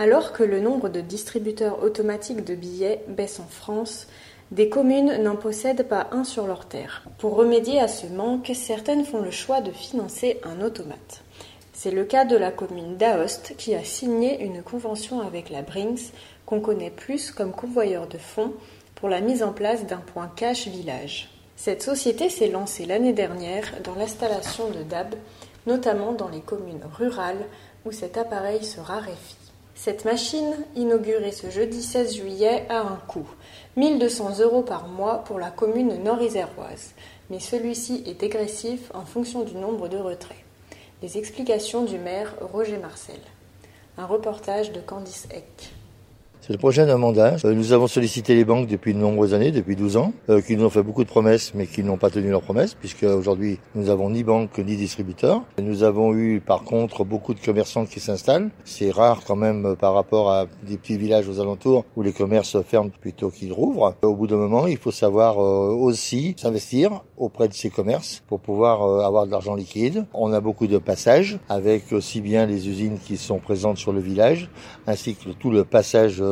Alors que le nombre de distributeurs automatiques de billets baisse en France, des communes n'en possèdent pas un sur leur terre. Pour remédier à ce manque, certaines font le choix de financer un automate. C'est le cas de la commune d'Aoste qui a signé une convention avec la Brinks, qu'on connaît plus comme convoyeur de fonds, pour la mise en place d'un point cash village. Cette société s'est lancée l'année dernière dans l'installation de DAB, notamment dans les communes rurales où cet appareil se raréfie. Cette machine, inaugurée ce jeudi 16 juillet, a un coût 1200 euros par mois pour la commune nord-iséroise, mais celui-ci est dégressif en fonction du nombre de retraits. Les explications du maire Roger Marcel. Un reportage de Candice Eck. C'est le projet d'un mandat. Euh, nous avons sollicité les banques depuis de nombreuses années, depuis 12 ans, euh, qui nous ont fait beaucoup de promesses, mais qui n'ont pas tenu leurs promesses, puisque aujourd'hui nous n'avons ni banque ni distributeur. Nous avons eu par contre beaucoup de commerçants qui s'installent. C'est rare quand même euh, par rapport à des petits villages aux alentours où les commerces ferment plutôt qu'ils rouvrent. Au bout d'un moment, il faut savoir aussi s'investir auprès de ces commerces pour pouvoir avoir de l'argent liquide. On a beaucoup de passages avec aussi bien les usines qui sont présentes sur le village, ainsi que tout le passage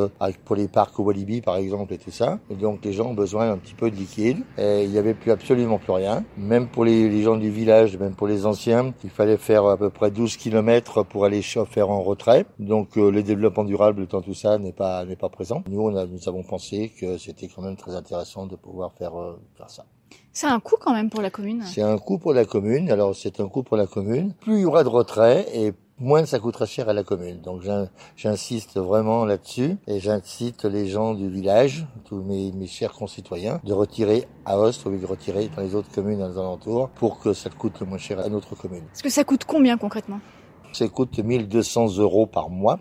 pour les parcs au Walibi par exemple et tout ça. Et donc les gens ont besoin d'un petit peu de liquide. Et il n'y avait plus absolument plus rien. Même pour les, gens du village, même pour les anciens, il fallait faire à peu près 12 km pour aller faire en retrait. Donc euh, le développement durable tout ça n'est pas n'est pas présent. Nous on a, nous avons pensé que c'était quand même très intéressant de pouvoir faire euh, faire ça. C'est un coût quand même pour la commune. C'est un coût pour la commune. Alors c'est un coût pour la commune. Plus il y aura de retrait et moins ça coûtera cher à la commune. Donc j'insiste vraiment là-dessus et j'incite les gens du village, tous mes, chers concitoyens, de retirer à Ost au lieu de retirer dans les autres communes dans les alentours pour que ça coûte le moins cher à notre commune. Est-ce que ça coûte combien concrètement? Ça coûte 1200 euros par mois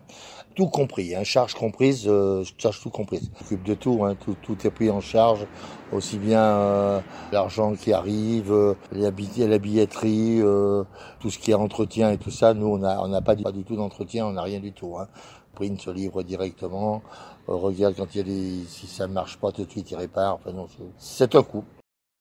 tout compris, hein, charge comprise, euh, charge tout comprise. S'occupe de tout, hein, tout, tout est pris en charge, aussi bien euh, l'argent qui arrive, euh, la, billetterie, euh, tout ce qui est entretien et tout ça. Nous, on n'a on pas, du, tout d'entretien, on n'a rien du tout. Hein. Print se livre directement, regarde quand il y a des, si ça marche pas tout de suite, il répare. Enfin c'est un coup.